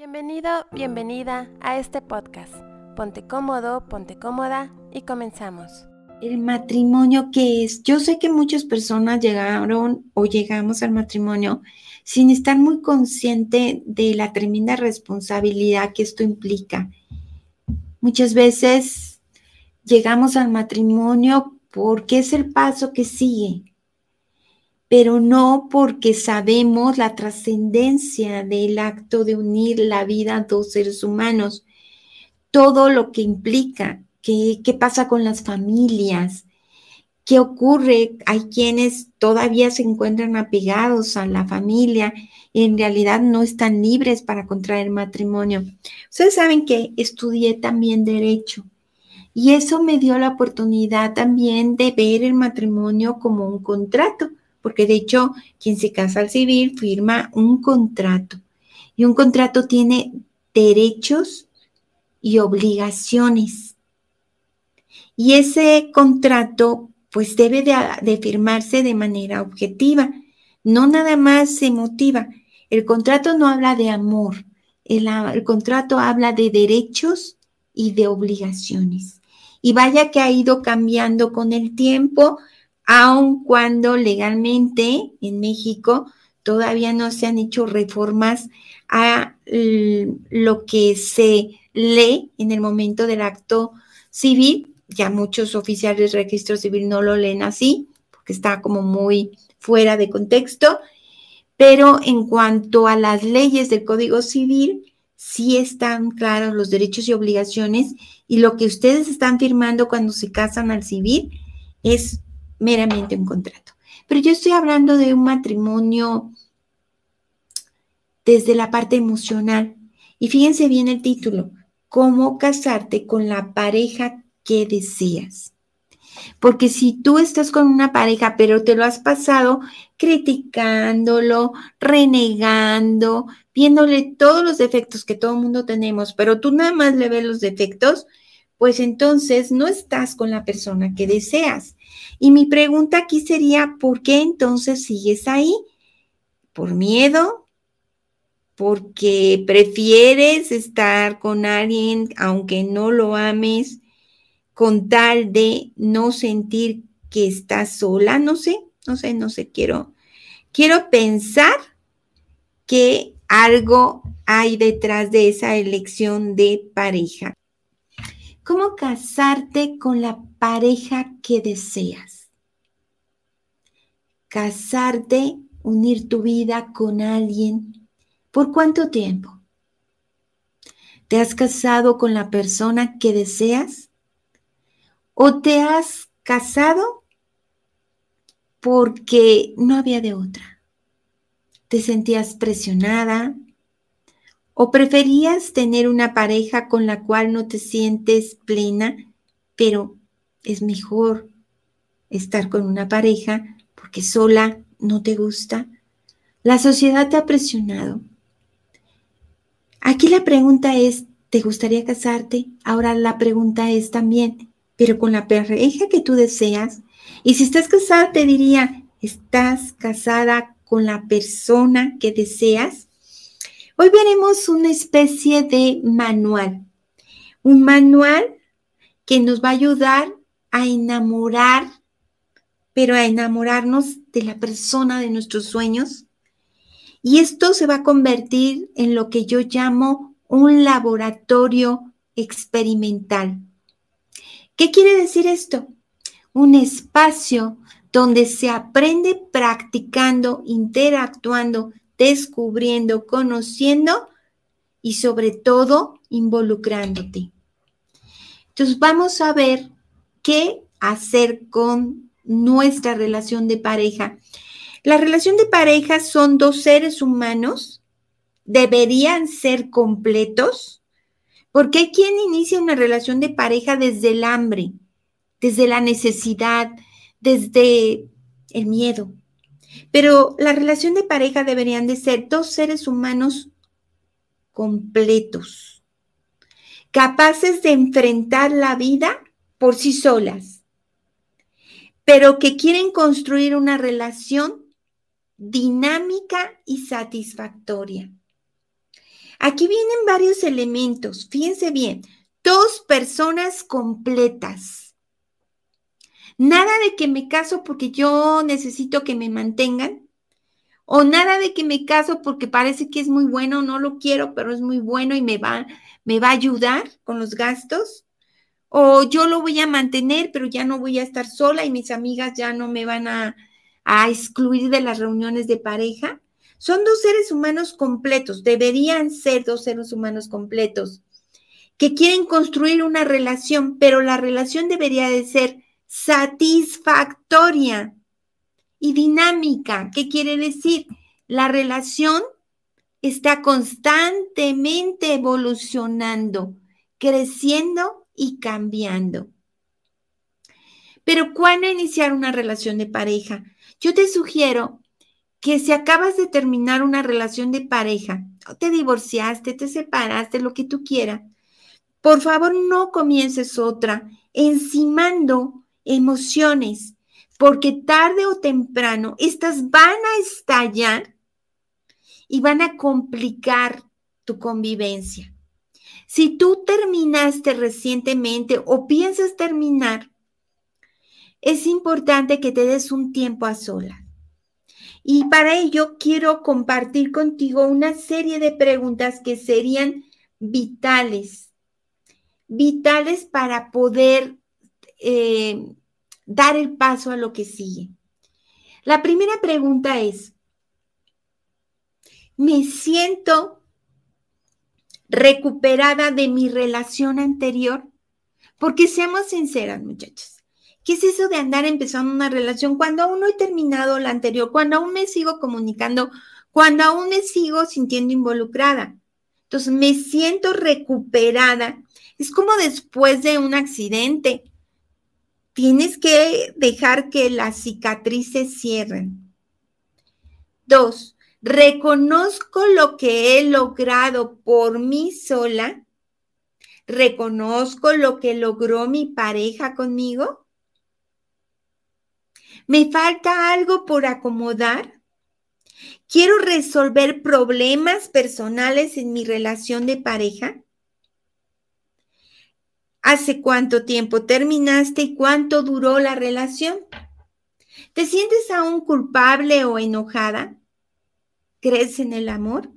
Bienvenido, bienvenida a este podcast. Ponte cómodo, ponte cómoda y comenzamos. El matrimonio, ¿qué es? Yo sé que muchas personas llegaron o llegamos al matrimonio sin estar muy consciente de la tremenda responsabilidad que esto implica. Muchas veces llegamos al matrimonio porque es el paso que sigue, pero no porque sabemos la trascendencia del acto de unir la vida a dos seres humanos, todo lo que implica, qué, qué pasa con las familias, qué ocurre, hay quienes todavía se encuentran apegados a la familia y en realidad no están libres para contraer matrimonio. Ustedes saben que estudié también derecho. Y eso me dio la oportunidad también de ver el matrimonio como un contrato porque de hecho quien se casa al civil firma un contrato y un contrato tiene derechos y obligaciones. Y ese contrato pues debe de, firmarse de manera objetiva, no nada más emotiva. El contrato no habla de amor, el, el contrato habla de derechos y de obligaciones. Y vaya que ha ido cambiando con el tiempo, aun cuando legalmente en México todavía no se han hecho reformas a lo que se lee en el momento del acto civil. Ya muchos oficiales de registro civil no lo leen así, porque está como muy fuera de contexto. Pero en cuanto a las leyes del Código Civil, sí están claros los derechos y obligaciones y lo que ustedes están firmando cuando se casan al civil es meramente un contrato. Pero yo estoy hablando de un matrimonio desde la parte emocional. Y fíjense bien el título, cómo casarte con la pareja que deseas. Porque si tú estás con una pareja, pero te lo has pasado criticándolo, renegando, viéndole todos los defectos que todo el mundo tenemos, pero tú nada más le ves los defectos, pues entonces no estás con la persona que deseas. Y mi pregunta aquí sería, ¿por qué entonces sigues ahí? ¿Por miedo? ¿Porque prefieres estar con alguien aunque no lo ames con tal de no sentir que estás sola? No sé, no sé, no sé, quiero, quiero pensar que algo hay detrás de esa elección de pareja. ¿Cómo casarte con la pareja que deseas? Casarte, unir tu vida con alguien. ¿Por cuánto tiempo? ¿Te has casado con la persona que deseas? ¿O te has casado porque no había de otra? ¿Te sentías presionada? ¿O preferías tener una pareja con la cual no te sientes plena, pero es mejor estar con una pareja porque sola no te gusta? La sociedad te ha presionado. Aquí la pregunta es, ¿te gustaría casarte? Ahora la pregunta es también, pero con la pareja que tú deseas. Y si estás casada, te diría, ¿estás casada con la persona que deseas? Hoy veremos una especie de manual, un manual que nos va a ayudar a enamorar, pero a enamorarnos de la persona de nuestros sueños. Y esto se va a convertir en lo que yo llamo un laboratorio experimental. ¿Qué quiere decir esto? Un espacio donde se aprende practicando, interactuando descubriendo, conociendo y sobre todo involucrándote. Entonces vamos a ver qué hacer con nuestra relación de pareja. La relación de pareja son dos seres humanos, deberían ser completos, porque hay quien inicia una relación de pareja desde el hambre, desde la necesidad, desde el miedo. Pero la relación de pareja deberían de ser dos seres humanos completos, capaces de enfrentar la vida por sí solas, pero que quieren construir una relación dinámica y satisfactoria. Aquí vienen varios elementos, fíjense bien, dos personas completas. Nada de que me caso porque yo necesito que me mantengan, o nada de que me caso porque parece que es muy bueno, no lo quiero, pero es muy bueno y me va, me va a ayudar con los gastos. O yo lo voy a mantener, pero ya no voy a estar sola y mis amigas ya no me van a, a excluir de las reuniones de pareja. Son dos seres humanos completos, deberían ser dos seres humanos completos que quieren construir una relación, pero la relación debería de ser satisfactoria y dinámica. ¿Qué quiere decir? La relación está constantemente evolucionando, creciendo y cambiando. Pero ¿cuándo iniciar una relación de pareja? Yo te sugiero que si acabas de terminar una relación de pareja, te divorciaste, te separaste, lo que tú quieras, por favor no comiences otra encimando emociones, porque tarde o temprano estas van a estallar y van a complicar tu convivencia. Si tú terminaste recientemente o piensas terminar, es importante que te des un tiempo a solas. Y para ello quiero compartir contigo una serie de preguntas que serían vitales vitales para poder eh, dar el paso a lo que sigue. La primera pregunta es, ¿me siento recuperada de mi relación anterior? Porque seamos sinceras, muchachos. ¿Qué es eso de andar empezando una relación cuando aún no he terminado la anterior, cuando aún me sigo comunicando, cuando aún me sigo sintiendo involucrada? Entonces, me siento recuperada es como después de un accidente. Tienes que dejar que las cicatrices cierren. Dos, reconozco lo que he logrado por mí sola. Reconozco lo que logró mi pareja conmigo. ¿Me falta algo por acomodar? ¿Quiero resolver problemas personales en mi relación de pareja? ¿Hace cuánto tiempo terminaste y cuánto duró la relación? ¿Te sientes aún culpable o enojada? ¿Crees en el amor?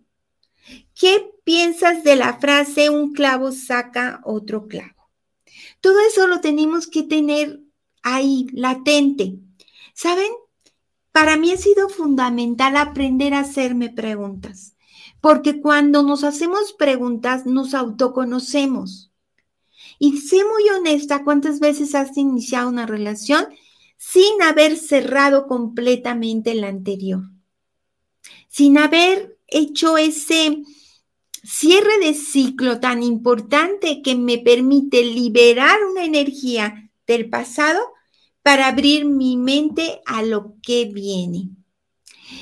¿Qué piensas de la frase un clavo saca otro clavo? Todo eso lo tenemos que tener ahí, latente. ¿Saben? Para mí ha sido fundamental aprender a hacerme preguntas, porque cuando nos hacemos preguntas nos autoconocemos. Y sé muy honesta, ¿cuántas veces has iniciado una relación sin haber cerrado completamente la anterior? Sin haber hecho ese cierre de ciclo tan importante que me permite liberar una energía del pasado para abrir mi mente a lo que viene.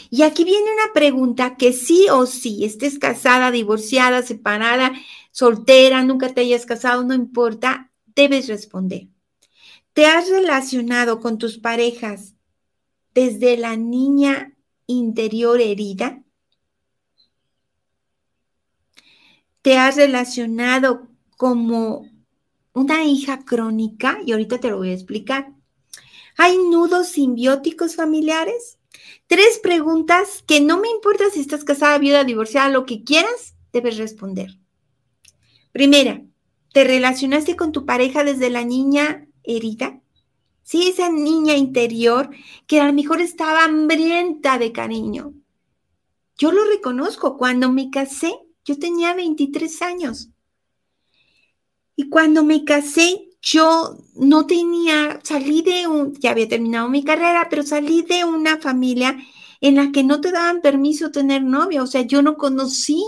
Y aquí viene una pregunta que sí o sí, estés casada, divorciada, separada, soltera, nunca te hayas casado, no importa, debes responder. ¿Te has relacionado con tus parejas desde la niña interior herida? ¿Te has relacionado como una hija crónica? Y ahorita te lo voy a explicar. ¿Hay nudos simbióticos familiares? Tres preguntas que no me importa si estás casada, viuda, divorciada, lo que quieras, debes responder. Primera, ¿te relacionaste con tu pareja desde la niña herida? Sí, esa niña interior que a lo mejor estaba hambrienta de cariño. Yo lo reconozco, cuando me casé, yo tenía 23 años. Y cuando me casé, yo no tenía, salí de un, ya había terminado mi carrera, pero salí de una familia en la que no te daban permiso tener novio. O sea, yo no conocí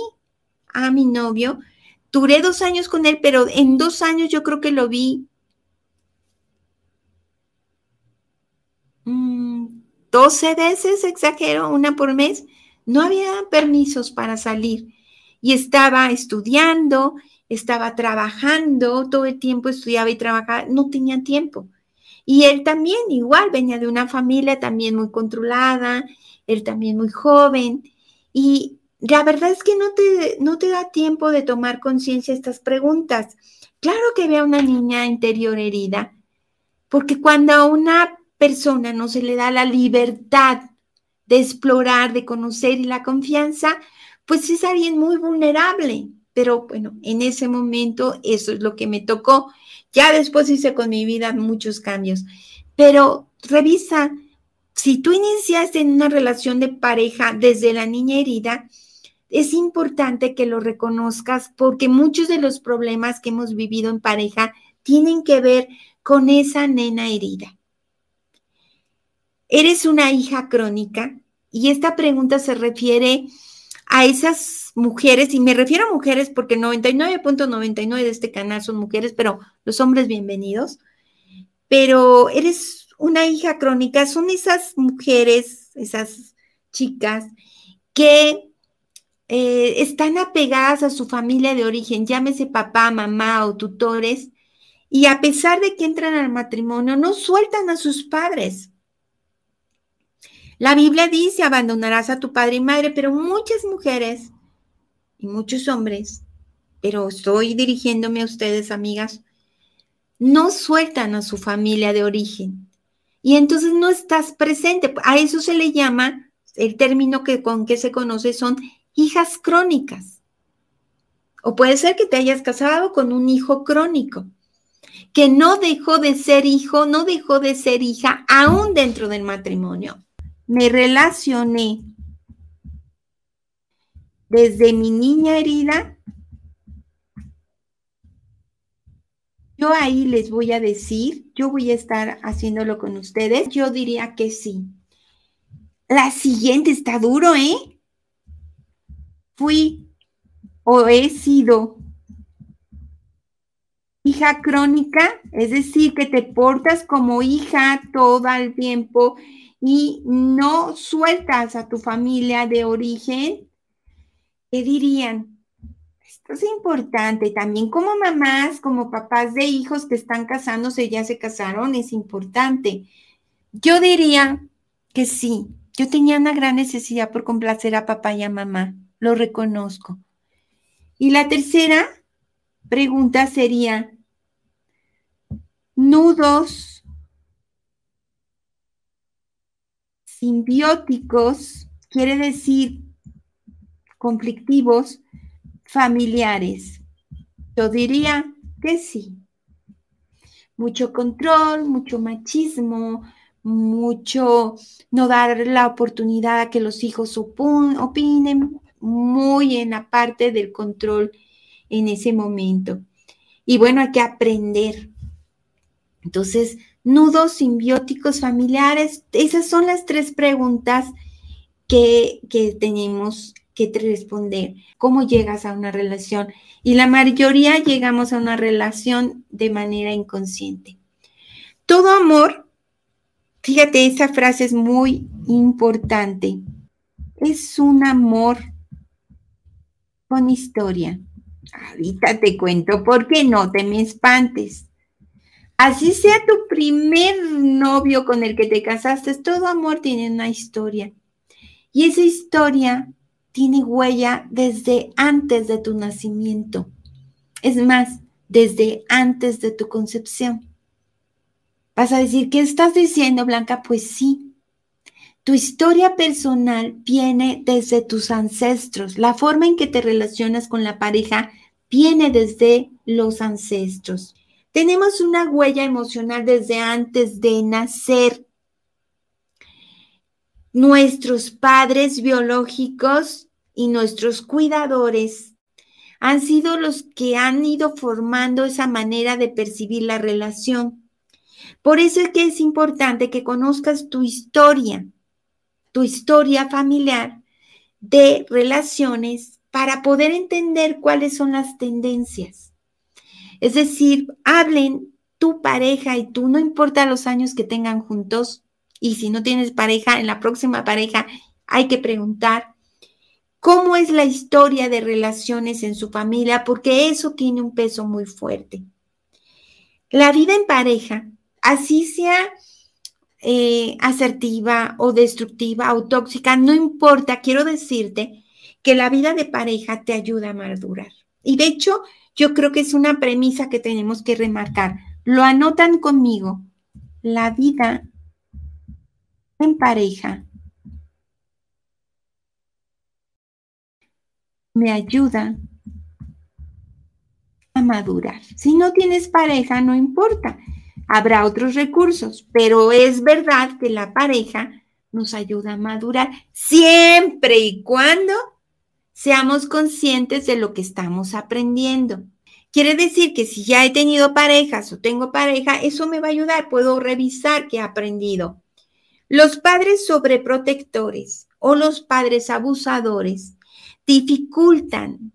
a mi novio Duré dos años con él, pero en dos años yo creo que lo vi 12 mm, veces, exagero, una por mes. No había permisos para salir y estaba estudiando, estaba trabajando, todo el tiempo estudiaba y trabajaba, no tenía tiempo. Y él también, igual, venía de una familia también muy controlada, él también muy joven, y la verdad es que no te, no te da tiempo de tomar conciencia estas preguntas. Claro que vea una niña interior herida, porque cuando a una persona no se le da la libertad de explorar, de conocer y la confianza, pues es alguien muy vulnerable. Pero bueno, en ese momento eso es lo que me tocó. Ya después hice con mi vida muchos cambios. Pero revisa, si tú iniciaste en una relación de pareja desde la niña herida, es importante que lo reconozcas porque muchos de los problemas que hemos vivido en pareja tienen que ver con esa nena herida. ¿Eres una hija crónica? Y esta pregunta se refiere a esas mujeres, y me refiero a mujeres porque 99.99 de este canal son mujeres, pero los hombres bienvenidos. Pero eres una hija crónica, son esas mujeres, esas chicas que eh, están apegadas a su familia de origen, llámese papá, mamá o tutores, y a pesar de que entran al matrimonio, no sueltan a sus padres. La Biblia dice, abandonarás a tu padre y madre, pero muchas mujeres y muchos hombres, pero estoy dirigiéndome a ustedes, amigas, no sueltan a su familia de origen. Y entonces no estás presente. A eso se le llama, el término que con que se conoce son hijas crónicas. O puede ser que te hayas casado con un hijo crónico, que no dejó de ser hijo, no dejó de ser hija, aún dentro del matrimonio me relacioné desde mi niña herida, yo ahí les voy a decir, yo voy a estar haciéndolo con ustedes, yo diría que sí. La siguiente está duro, ¿eh? Fui o he sido hija crónica, es decir, que te portas como hija todo el tiempo y no sueltas a tu familia de origen, ¿qué dirían? Esto es importante. También como mamás, como papás de hijos que están casándose, ya se casaron, es importante. Yo diría que sí. Yo tenía una gran necesidad por complacer a papá y a mamá. Lo reconozco. Y la tercera pregunta sería, nudos simbióticos quiere decir conflictivos familiares. Yo diría que sí. Mucho control, mucho machismo, mucho no dar la oportunidad a que los hijos opinen, muy en la parte del control en ese momento. Y bueno, hay que aprender. Entonces, nudos simbióticos familiares? Esas son las tres preguntas que, tenemos que responder. ¿Cómo llegas a una relación? Y la mayoría llegamos a una relación de manera inconsciente. Todo amor, fíjate, esa frase es muy importante. Es un amor con historia. Ahorita te cuento, ¿por qué no te me espantes? Así sea tu primer novio con el que te casaste, todo amor tiene una historia. Y esa historia tiene huella desde antes de tu nacimiento. Es más, desde antes de tu concepción. Vas a decir, ¿qué estás diciendo, Blanca? Pues sí. Tu historia personal viene desde tus ancestros. La forma en que te relacionas con la pareja viene desde los ancestros. Tenemos una huella emocional desde antes de nacer. Nuestros padres biológicos y nuestros cuidadores han sido los que han ido formando esa manera de percibir la relación. Por eso es que es importante que conozcas tu historia, tu historia familiar de relaciones para poder entender cuáles son las tendencias. Es decir, hablen tu pareja y tú, no importa los años que tengan juntos, y si no tienes pareja, en la próxima pareja hay que preguntar cómo es la historia de relaciones en su familia, porque eso tiene un peso muy fuerte. La vida en pareja, así sea eh, asertiva o destructiva o tóxica, no importa, quiero decirte que la vida de pareja te ayuda a madurar. Y de hecho, yo creo que es una premisa que tenemos que remarcar. Lo anotan conmigo. La vida en pareja me ayuda a madurar. Si no tienes pareja, no importa. Habrá otros recursos, pero es verdad que la pareja nos ayuda a madurar siempre y cuando seamos conscientes de lo que estamos aprendiendo. Quiere decir que si ya he tenido parejas o tengo pareja, eso me va a ayudar, puedo revisar qué he aprendido. Los padres sobreprotectores o los padres abusadores dificultan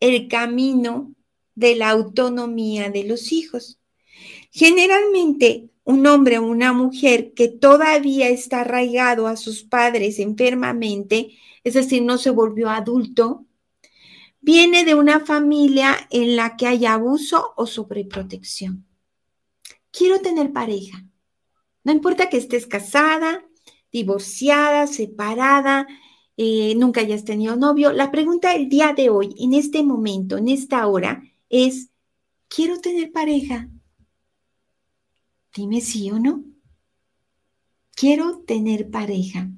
el camino de la autonomía de los hijos. Generalmente, un hombre o una mujer que todavía está arraigado a sus padres enfermamente, es decir, no se volvió adulto, viene de una familia en la que hay abuso o sobreprotección. Quiero tener pareja. No importa que estés casada, divorciada, separada, eh, nunca hayas tenido novio. La pregunta del día de hoy, en este momento, en esta hora, es, ¿quiero tener pareja? Dime sí o no. Quiero tener pareja.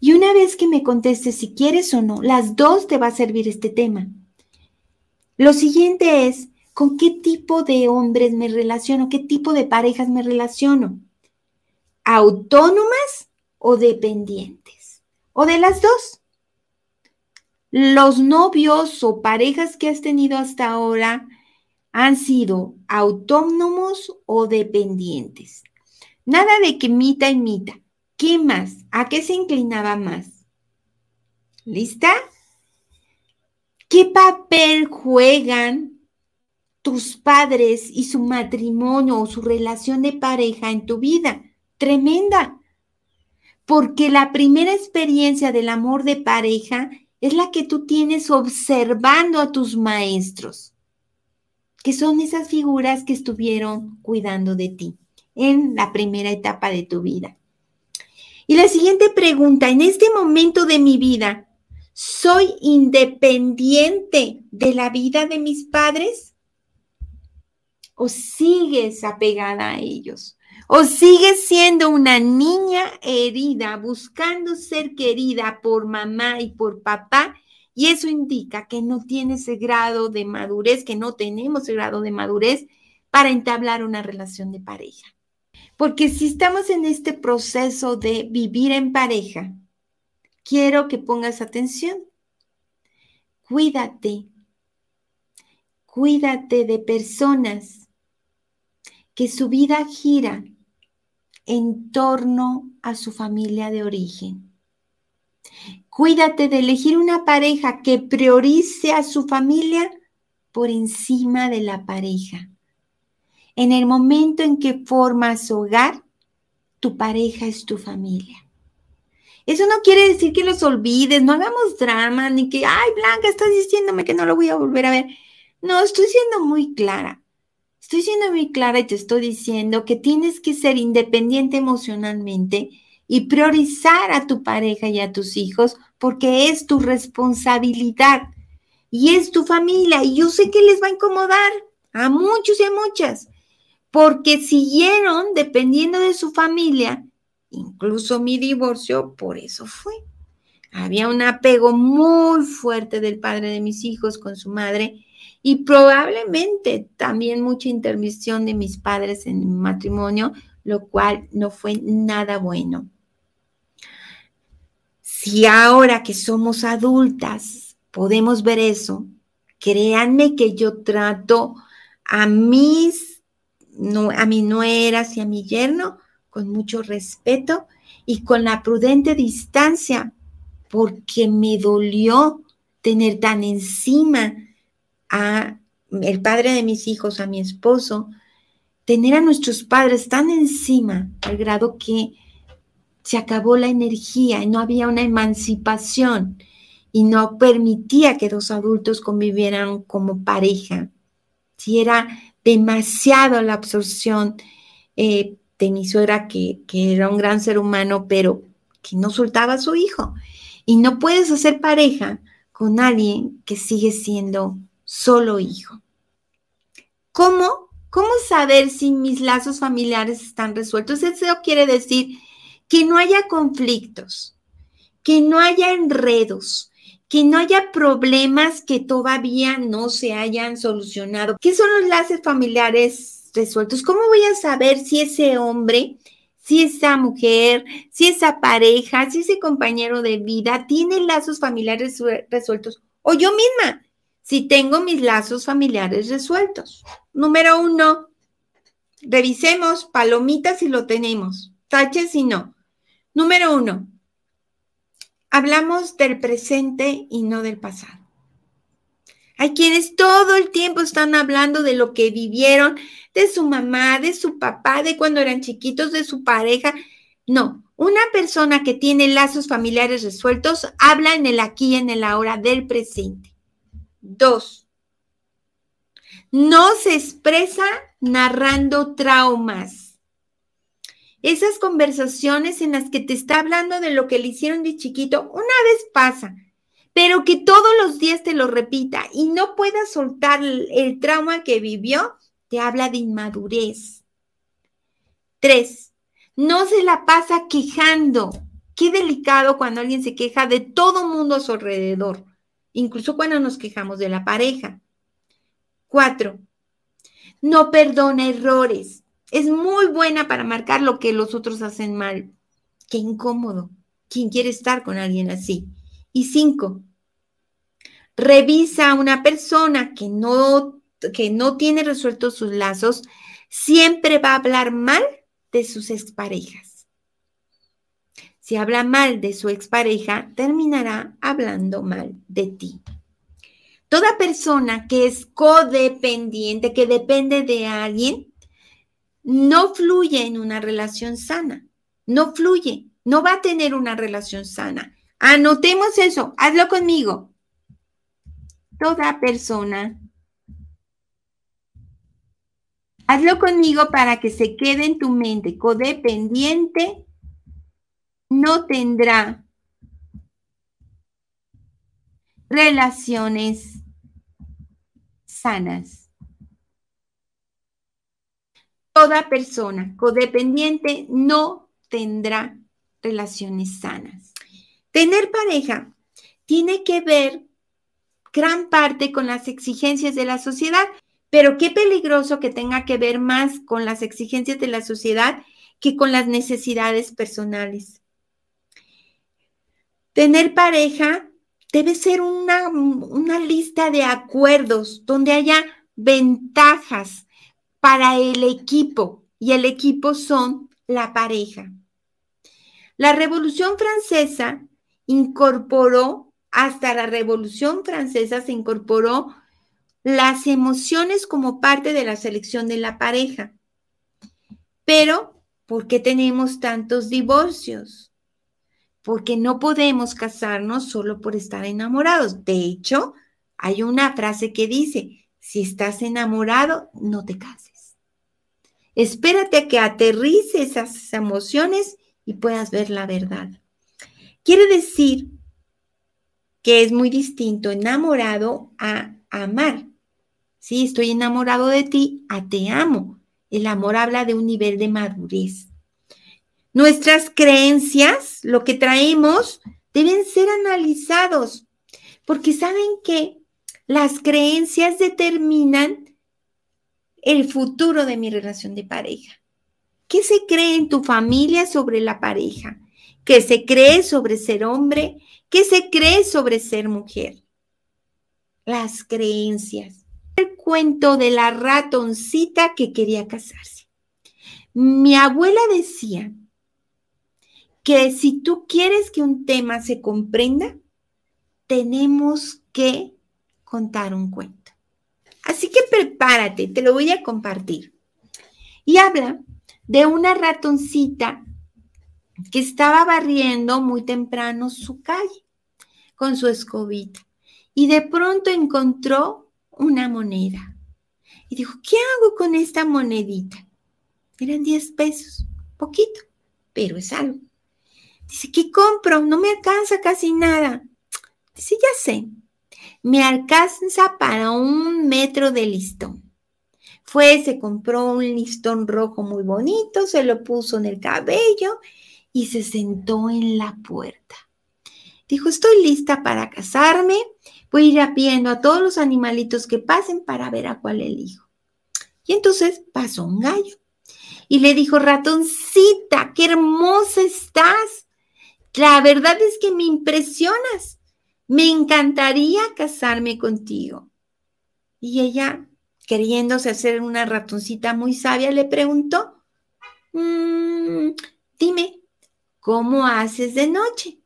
Y una vez que me contestes si quieres o no, las dos te va a servir este tema. Lo siguiente es, ¿con qué tipo de hombres me relaciono? ¿Qué tipo de parejas me relaciono? ¿Autónomas o dependientes? ¿O de las dos? Los novios o parejas que has tenido hasta ahora han sido autónomos o dependientes. Nada de que mita y mita. ¿Qué más? ¿A qué se inclinaba más? ¿Lista? ¿Qué papel juegan tus padres y su matrimonio o su relación de pareja en tu vida? Tremenda. Porque la primera experiencia del amor de pareja es la que tú tienes observando a tus maestros que son esas figuras que estuvieron cuidando de ti en la primera etapa de tu vida. Y la siguiente pregunta, en este momento de mi vida, ¿soy independiente de la vida de mis padres? ¿O sigues apegada a ellos? ¿O sigues siendo una niña herida, buscando ser querida por mamá y por papá y eso indica que no tiene ese grado de madurez, que no tenemos ese grado de madurez para entablar una relación de pareja. Porque si estamos en este proceso de vivir en pareja, quiero que pongas atención. Cuídate. Cuídate de personas que su vida gira en torno a su familia de origen. Cuídate de elegir una pareja que priorice a su familia por encima de la pareja. En el momento en que formas hogar, tu pareja es tu familia. Eso no quiere decir que los olvides, no hagamos drama, ni que, ay, Blanca, estás diciéndome que no lo voy a volver a ver. No, estoy siendo muy clara. Estoy siendo muy clara y te estoy diciendo que tienes que ser independiente emocionalmente y priorizar a tu pareja y a tus hijos porque es tu responsabilidad y es tu familia. Y yo sé que les va a incomodar a muchos y a muchas, porque siguieron dependiendo de su familia, incluso mi divorcio, por eso fue. Había un apego muy fuerte del padre de mis hijos con su madre y probablemente también mucha intervención de mis padres en mi matrimonio, lo cual no fue nada bueno. Si ahora que somos adultas podemos ver eso, créanme que yo trato a mis, a mi nueras y a mi yerno con mucho respeto y con la prudente distancia, porque me dolió tener tan encima a el padre de mis hijos, a mi esposo, tener a nuestros padres tan encima al grado que se acabó la energía y no había una emancipación y no permitía que dos adultos convivieran como pareja. Si era demasiado la absorción eh, de mi suegra, que, que era un gran ser humano, pero que no soltaba a su hijo. Y no puedes hacer pareja con alguien que sigue siendo solo hijo. ¿Cómo? ¿Cómo saber si mis lazos familiares están resueltos? Eso quiere decir que no haya conflictos, que no haya enredos, que no haya problemas que todavía no se hayan solucionado. ¿Qué son los lazos familiares resueltos? ¿Cómo voy a saber si ese hombre, si esa mujer, si esa pareja, si ese compañero de vida tiene lazos familiares resueltos? O yo misma, si tengo mis lazos familiares resueltos. Número uno, revisemos palomitas si lo tenemos, taches si no. Número uno, hablamos del presente y no del pasado. Hay quienes todo el tiempo están hablando de lo que vivieron, de su mamá, de su papá, de cuando eran chiquitos, de su pareja. No, una persona que tiene lazos familiares resueltos habla en el aquí y en el ahora del presente. Dos, no se expresa narrando traumas esas conversaciones en las que te está hablando de lo que le hicieron de chiquito, una vez pasa, pero que todos los días te lo repita y no pueda soltar el, trauma que vivió, te habla de inmadurez. Tres, no se la pasa quejando. Qué delicado cuando alguien se queja de todo mundo a su alrededor, incluso cuando nos quejamos de la pareja. Cuatro, no perdona errores. Es muy buena para marcar lo que los otros hacen mal. Qué incómodo. ¿Quién quiere estar con alguien así? Y cinco, revisa a una persona que no, que no tiene resueltos sus lazos, siempre va a hablar mal de sus exparejas. Si habla mal de su expareja, terminará hablando mal de ti. Toda persona que es codependiente, que depende de alguien, no fluye en una relación sana, no fluye, no va a tener una relación sana. Anotemos eso, hazlo conmigo. Toda persona, hazlo conmigo para que se quede en tu mente, codependiente no tendrá relaciones sanas toda persona codependiente no tendrá relaciones sanas. Tener pareja tiene que ver gran parte con las exigencias de la sociedad, pero qué peligroso que tenga que ver más con las exigencias de la sociedad que con las necesidades personales. Tener pareja debe ser una, una lista de acuerdos donde haya ventajas para el equipo y el equipo son la pareja. La Revolución Francesa incorporó, hasta la Revolución Francesa se incorporó las emociones como parte de la selección de la pareja. Pero, ¿por qué tenemos tantos divorcios? Porque no podemos casarnos solo por estar enamorados. De hecho, hay una frase que dice, si estás enamorado, no te cases. Espérate a que aterrice esas emociones y puedas ver la verdad. Quiere decir que es muy distinto enamorado a amar. Sí, estoy enamorado de ti, a te amo. El amor habla de un nivel de madurez. Nuestras creencias, lo que traemos, deben ser analizados, porque saben que las creencias determinan el futuro de mi relación de pareja. ¿Qué se cree en tu familia sobre la pareja? ¿Qué se cree sobre ser hombre? ¿Qué se cree sobre ser mujer? Las creencias. El cuento de la ratoncita que quería casarse. Mi abuela decía que si tú quieres que un tema se comprenda, tenemos que contar un cuento. Así que prepárate, te lo voy a compartir. Y habla de una ratoncita que estaba barriendo muy temprano su calle con su escobita y de pronto encontró una moneda. Y dijo, ¿qué hago con esta monedita? Eran 10 pesos, poquito, pero es algo. Dice, ¿qué compro? No me alcanza casi nada. Dice, ya sé, me alcanza para un metro de listón. Fue, se compró un listón rojo muy bonito, se lo puso en el cabello y se sentó en la puerta. Dijo, estoy lista para casarme, voy a ir viendo a todos los animalitos que pasen para ver a cuál elijo. Y entonces pasó un gallo y le dijo, ratoncita, qué hermosa estás. La verdad es que me impresionas. Me encantaría casarme contigo. Y ella queriéndose hacer una ratoncita muy sabia, le preguntó, mm, dime, ¿cómo haces de noche?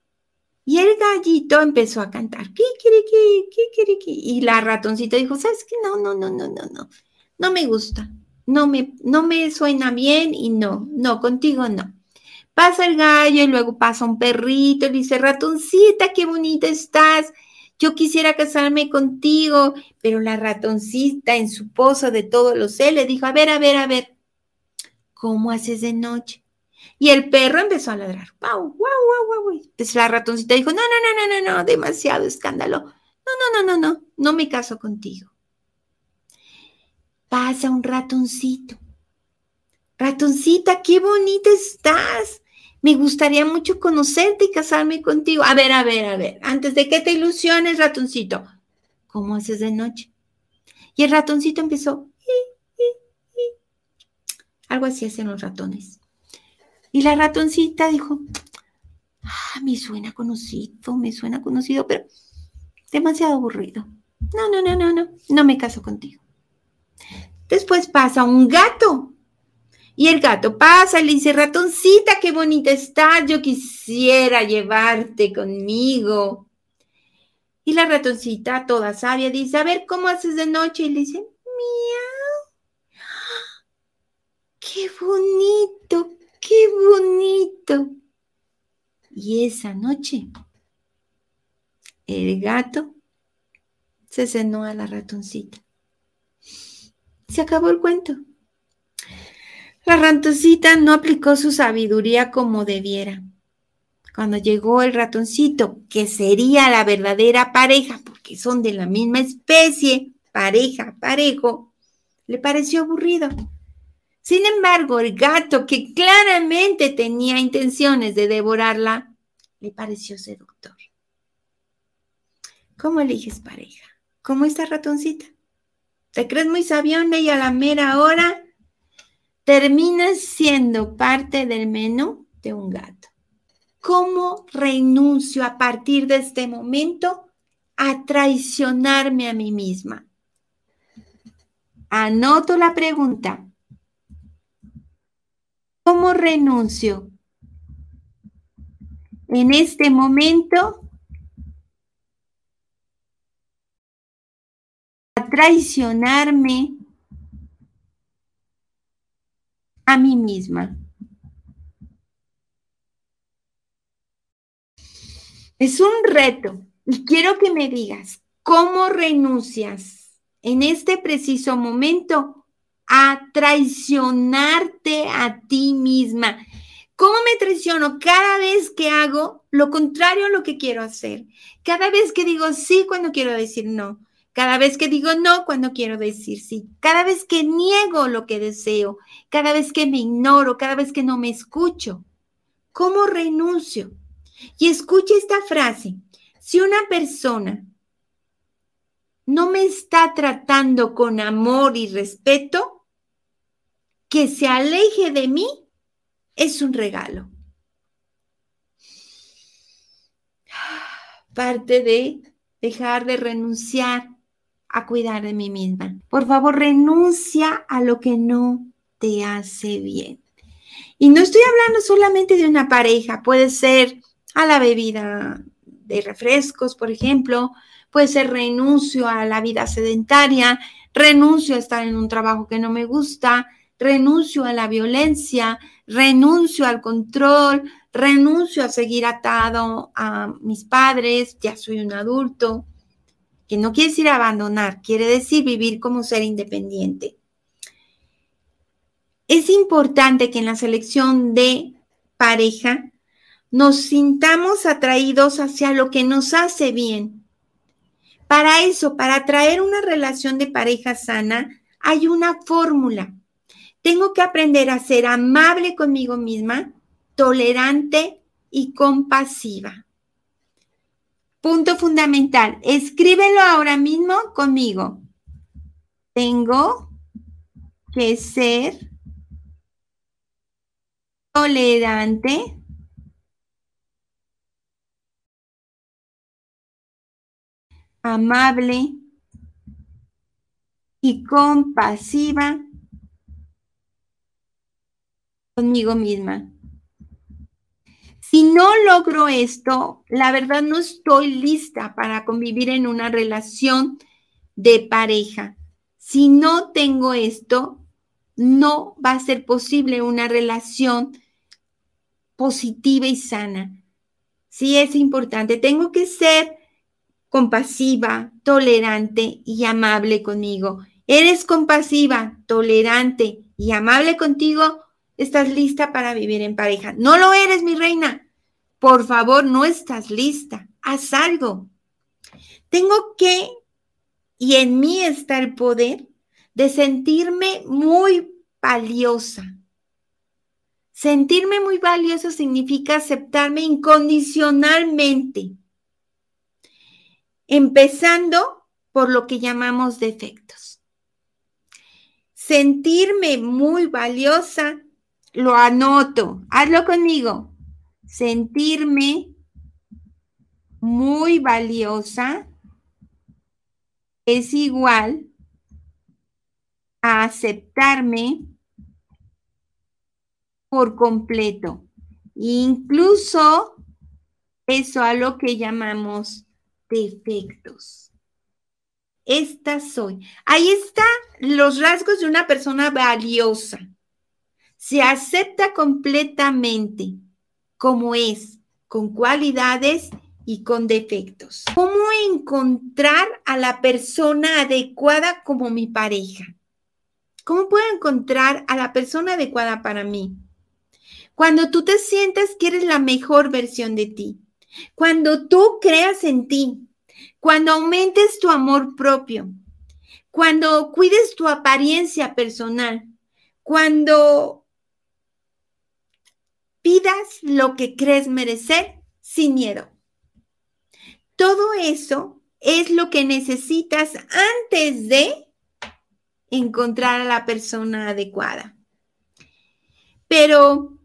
Y el gallito empezó a cantar, y la ratoncita dijo, ¿sabes qué? No, no, no, no, no, no, no me gusta, no me, no me suena bien y no, no, contigo no. Pasa el gallo y luego pasa un perrito y dice, ratoncita, qué bonita estás yo quisiera casarme contigo, pero la ratoncita en su pozo de todos los le dijo, a ver, a ver, a ver, ¿cómo haces de noche? Y el perro empezó a ladrar, guau, guau, guau, guau. Entonces la ratoncita dijo, no, no, no, no, no, no, demasiado escándalo. No, no, no, no, no, no me caso contigo. Pasa un ratoncito. Ratoncita, qué bonita estás. Me gustaría mucho conocerte y casarme contigo. A ver, a ver, a ver, antes de que te ilusiones, ratoncito, ¿cómo haces de noche? Y el ratoncito empezó, algo así hacen los ratones. Y la ratoncita dijo, ah, me suena conocido, me suena conocido, pero demasiado aburrido. No, no, no, no, no, no me caso contigo. Después pasa un gato y el gato pasa y le dice, ratoncita, qué bonita estás, yo quisiera llevarte conmigo. Y la ratoncita, toda sabia, dice, a ver, ¿cómo haces de noche? Y le dice, miau. Qué bonito, qué bonito. Y esa noche, el gato se cenó a la ratoncita. Se acabó el cuento. La ratoncita no aplicó su sabiduría como debiera. Cuando llegó el ratoncito, que sería la verdadera pareja, porque son de la misma especie, pareja, parejo, le pareció aburrido. Sin embargo, el gato, que claramente tenía intenciones de devorarla, le pareció seductor. ¿Cómo eliges pareja? ¿Cómo esta ratoncita? ¿Te crees muy sabiona y a la mera hora terminas siendo parte del menú de un gato. ¿Cómo renuncio a partir de este momento a traicionarme a mí misma? Anoto la pregunta. ¿Cómo renuncio en este momento a traicionarme a mí misma. Es un reto y quiero que me digas cómo renuncias en este preciso momento a traicionarte a ti misma. ¿Cómo me traiciono cada vez que hago lo contrario a lo que quiero hacer? Cada vez que digo sí cuando quiero decir no. Cada vez que digo no cuando quiero decir sí, cada vez que niego lo que deseo, cada vez que me ignoro, cada vez que no me escucho, ¿cómo renuncio? Y escuche esta frase, si una persona no me está tratando con amor y respeto, que se aleje de mí es un regalo. Parte de dejar de renunciar a cuidar de mí misma. Por favor, renuncia a lo que no te hace bien. Y no estoy hablando solamente de una pareja, puede ser a la bebida de refrescos, por ejemplo, puede ser renuncio a la vida sedentaria, renuncio a estar en un trabajo que no me gusta, renuncio a la violencia, renuncio al control, renuncio a seguir atado a mis padres, ya soy un adulto, que no quiere decir abandonar, quiere decir vivir como ser independiente. Es importante que en la selección de pareja nos sintamos atraídos hacia lo que nos hace bien. Para eso, para traer una relación de pareja sana, hay una fórmula. Tengo que aprender a ser amable conmigo misma, tolerante y compasiva. Punto fundamental. Escríbelo ahora mismo conmigo. Tengo que ser tolerante amable y compasiva conmigo misma. Si no logro esto, la verdad no estoy lista para convivir en una relación de pareja. Si no tengo esto, no va a ser posible una relación positiva y sana. Sí es importante. Tengo que ser compasiva, tolerante y amable conmigo. ¿Eres compasiva, tolerante y amable contigo? ¿Estás lista para vivir en pareja? No lo eres, mi reina. Por favor, no estás lista. Haz algo. Tengo que, y en mí está el poder de sentirme muy valiosa. Sentirme muy valiosa significa aceptarme incondicionalmente empezando por lo que llamamos defectos. Sentirme muy valiosa, lo anoto, hazlo conmigo. Sentirme muy valiosa es igual a aceptarme por completo. Incluso eso a lo que llamamos defectos. Esta soy. Ahí están los rasgos de una persona valiosa. Se acepta completamente como es, con cualidades y con defectos. ¿Cómo encontrar a la persona adecuada como mi pareja? ¿Cómo puedo encontrar a la persona adecuada para mí? Cuando tú te sientas que eres la mejor versión de ti, cuando tú creas en ti, cuando aumentes tu amor propio, cuando cuides tu apariencia personal, cuando pidas lo que crees merecer sin miedo. Todo eso es lo que necesitas antes de encontrar a la persona adecuada. Pero,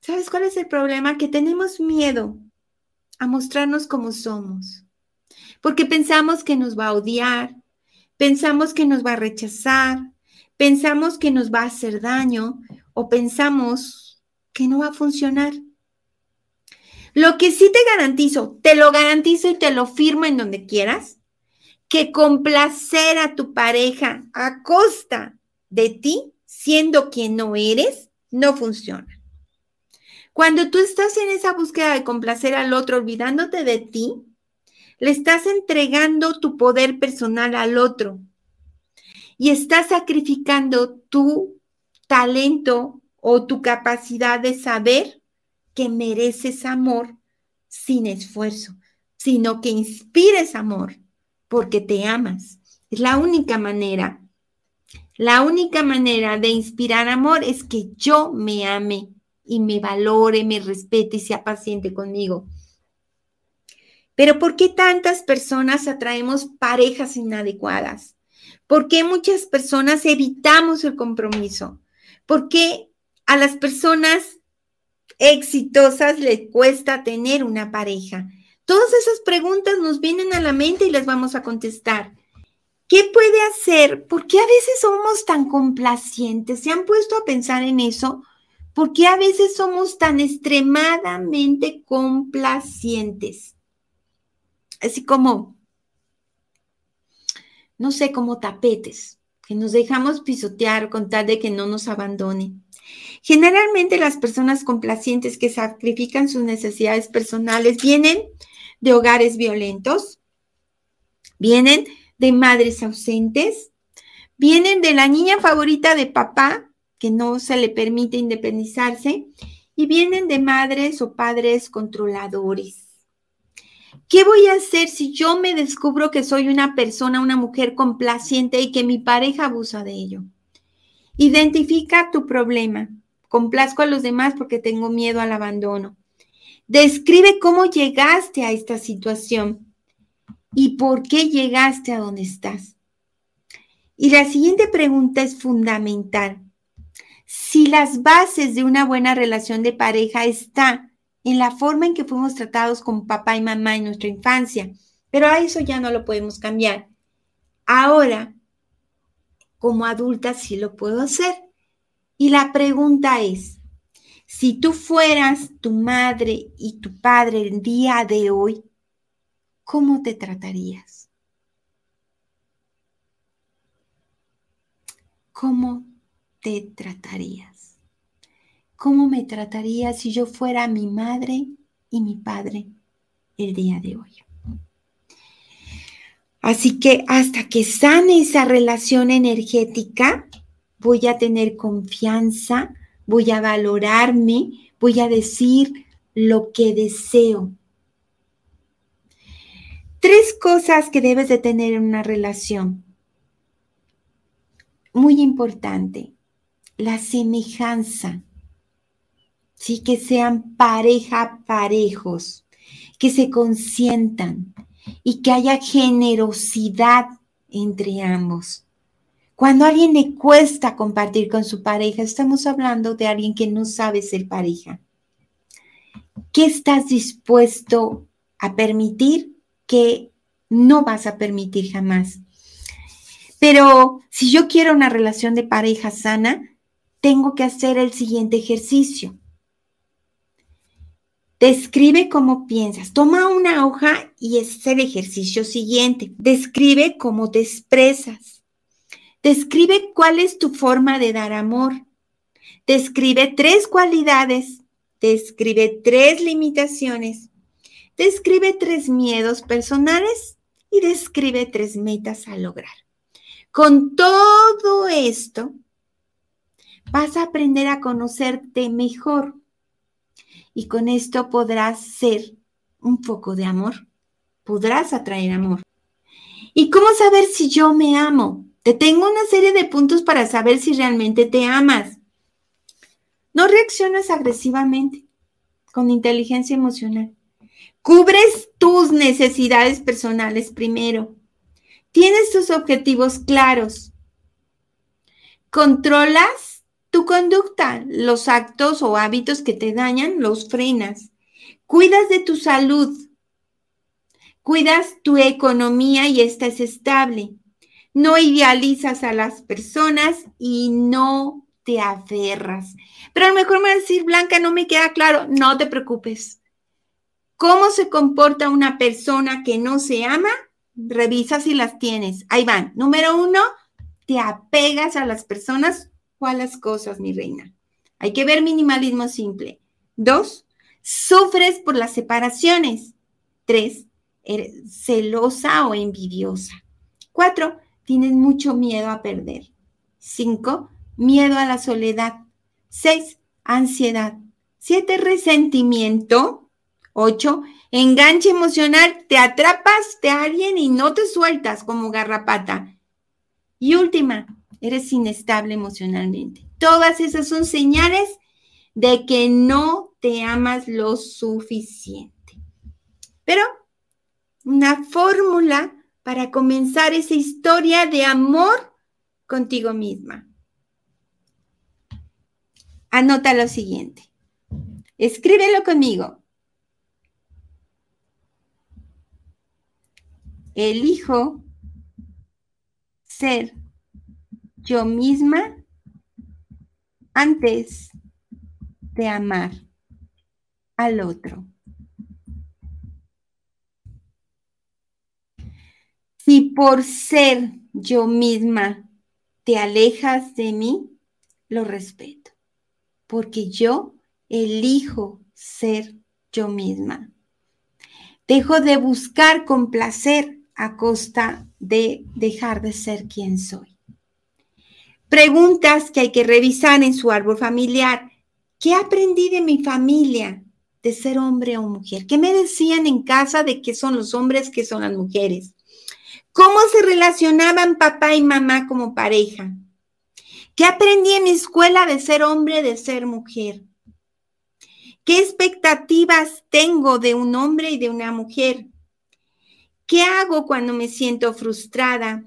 ¿sabes cuál es el problema? Que tenemos miedo a mostrarnos como somos, porque pensamos que nos va a odiar, pensamos que nos va a rechazar, pensamos que nos va a hacer daño o pensamos que no va a funcionar. Lo que sí te garantizo, te lo garantizo y te lo firmo en donde quieras, que complacer a tu pareja a costa de ti, siendo quien no eres, no funciona. Cuando tú estás en esa búsqueda de complacer al otro, olvidándote de ti, le estás entregando tu poder personal al otro y estás sacrificando tu talento o tu capacidad de saber que mereces amor sin esfuerzo, sino que inspires amor porque te amas. Es la única manera. La única manera de inspirar amor es que yo me ame y me valore, me respete y sea paciente conmigo. Pero ¿por qué tantas personas atraemos parejas inadecuadas? ¿Por qué muchas personas evitamos el compromiso? ¿Por qué a las personas exitosas les cuesta tener una pareja? Todas esas preguntas nos vienen a la mente y las vamos a contestar. ¿Qué puede hacer? ¿Por qué a veces somos tan complacientes? ¿Se han puesto a pensar en eso? ¿Por qué a veces somos tan extremadamente complacientes? Así como, no sé, como tapetes, que nos dejamos pisotear con tal de que no nos abandone. Generalmente las personas complacientes que sacrifican sus necesidades personales vienen de hogares violentos, vienen de madres ausentes, vienen de la niña favorita de papá que no se le permite independizarse y vienen de madres o padres controladores. ¿Qué voy a hacer si yo me descubro que soy una persona, una mujer complaciente y que mi pareja abusa de ello? Identifica tu problema. Complazco a los demás porque tengo miedo al abandono. Describe cómo llegaste a esta situación y por qué llegaste a donde estás. Y la siguiente pregunta es fundamental. Si las bases de una buena relación de pareja están en la forma en que fuimos tratados con papá y mamá en nuestra infancia, pero a eso ya no lo podemos cambiar. Ahora, como adulta, sí lo puedo hacer. Y la pregunta es, si tú fueras tu madre y tu padre el día de hoy, ¿cómo te tratarías? ¿Cómo te tratarías? ¿Cómo me tratarías si yo fuera mi madre y mi padre el día de hoy? Así que hasta que sane esa relación energética, voy a tener confianza, voy a valorarme, voy a decir lo que deseo. Tres cosas que debes de tener en una relación. Muy importante, la semejanza. Sí, que sean pareja parejos, que se consientan y que haya generosidad entre ambos. Cuando a alguien le cuesta compartir con su pareja, estamos hablando de alguien que no sabe ser pareja. ¿Qué estás dispuesto a permitir que no vas a permitir jamás. Pero si yo quiero una relación de pareja sana, tengo que hacer el siguiente ejercicio. Describe cómo piensas. Toma una hoja y es el ejercicio siguiente. Describe cómo te expresas. Describe cuál es tu forma de dar amor. Describe tres cualidades. Describe tres limitaciones. Describe tres miedos personales y describe tres metas a lograr. Con todo esto, vas a aprender a conocerte mejor y con esto podrás ser un foco de amor, podrás atraer amor. ¿Y cómo saber si yo me amo? Te tengo una serie de puntos para saber si realmente te amas. No reaccionas agresivamente, con inteligencia emocional. Cubres tus necesidades personales primero. Tienes tus objetivos claros. Controlas tu conducta, los actos o hábitos que te dañan, los frenas. Cuidas de tu salud. Cuidas tu economía y esta es estable. No idealizas a las personas y no te aferras. Pero a lo mejor me va a decir, Blanca, no me queda claro. No te preocupes. ¿Cómo se comporta una persona que no se ama? Revisa si las tienes. Ahí van. Número uno, te apegas a las personas o a las cosas, mi reina. Hay que ver minimalismo simple. Dos, sufres por las separaciones. Tres, eres celosa o envidiosa. Cuatro, tienes mucho miedo a perder. Cinco, miedo a la soledad. Seis, ansiedad. Siete, resentimiento. 8. Enganche emocional, te atrapas de alguien y no te sueltas como garrapata. Y última, eres inestable emocionalmente. Todas esas son señales de que no te amas lo suficiente. Pero una fórmula para comenzar esa historia de amor contigo misma. Anota lo siguiente. Escríbelo conmigo. elijo ser yo misma antes de amar al otro. Si por ser yo misma te alejas de mí, lo respeto, porque yo elijo ser yo misma. Dejo de buscar complacer a costa de dejar de ser quien soy. Preguntas que hay que revisar en su árbol familiar. ¿Qué aprendí de mi familia de ser hombre o mujer? ¿Qué me decían en casa de qué son los hombres, qué son las mujeres? ¿Cómo se relacionaban papá y mamá como pareja? ¿Qué aprendí en mi escuela de ser hombre, de ser mujer? ¿Qué expectativas tengo de un hombre y de una mujer? ¿Qué hago cuando me siento frustrada?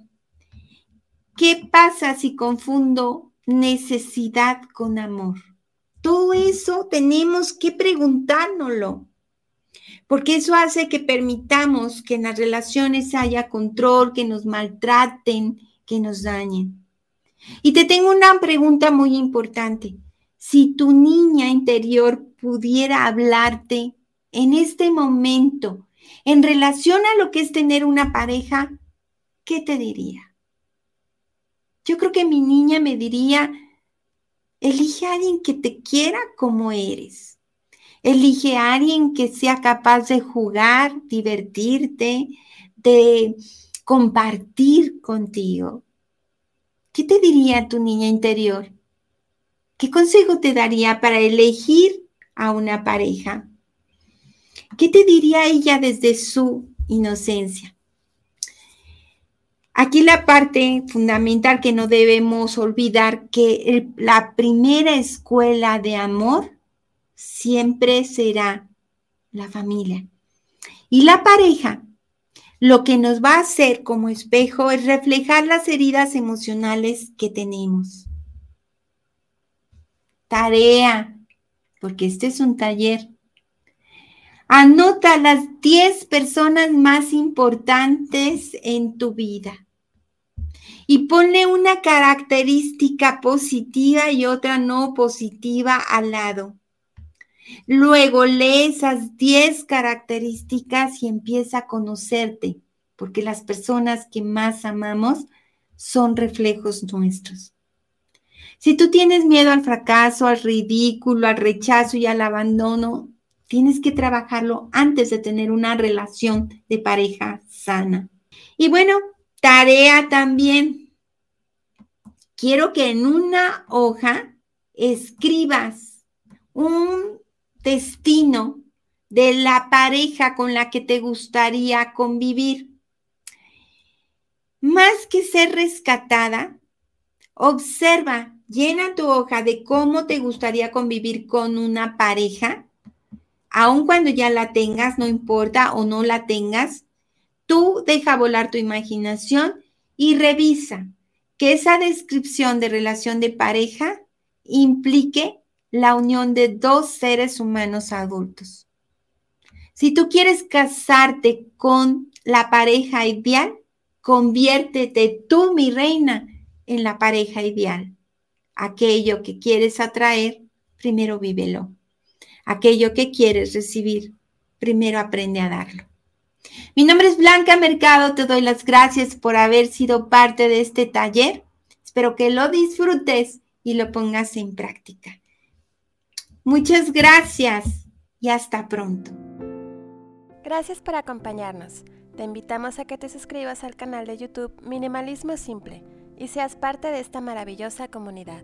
¿Qué pasa si confundo necesidad con amor? Todo eso tenemos que preguntárnoslo, porque eso hace que permitamos que en las relaciones haya control, que nos maltraten, que nos dañen. Y te tengo una pregunta muy importante. Si tu niña interior pudiera hablarte en este momento en relación a lo que es tener una pareja, ¿qué te diría? Yo creo que mi niña me diría, elige a alguien que te quiera como eres. Elige a alguien que sea capaz de jugar, divertirte, de compartir contigo. ¿Qué te diría tu niña interior? ¿Qué consejo te daría para elegir a una pareja? ¿Qué te diría ella desde su inocencia? Aquí la parte fundamental que no debemos olvidar, que la primera escuela de amor siempre será la familia. Y la pareja lo que nos va a hacer como espejo es reflejar las heridas emocionales que tenemos. Tarea, porque este es un taller. Anota las 10 personas más importantes en tu vida y ponle una característica positiva y otra no positiva al lado. Luego lee esas 10 características y empieza a conocerte, porque las personas que más amamos son reflejos nuestros. Si tú tienes miedo al fracaso, al ridículo, al rechazo y al abandono, tienes que trabajarlo antes de tener una relación de pareja sana. Y bueno, tarea también. Quiero que en una hoja escribas un destino de la pareja con la que te gustaría convivir. Más que ser rescatada, observa, llena tu hoja de cómo te gustaría convivir con una pareja, aun cuando ya la tengas, no importa o no la tengas, tú deja volar tu imaginación y revisa que esa descripción de relación de pareja implique la unión de dos seres humanos adultos. Si tú quieres casarte con la pareja ideal, conviértete tú, mi reina, en la pareja ideal. Aquello que quieres atraer, primero vívelo. Aquello que quieres recibir, primero aprende a darlo. Mi nombre es Blanca Mercado, te doy las gracias por haber sido parte de este taller. Espero que lo disfrutes y lo pongas en práctica. Muchas gracias y hasta pronto. Gracias por acompañarnos. Te invitamos a que te suscribas al canal de YouTube Minimalismo Simple y seas parte de esta maravillosa comunidad.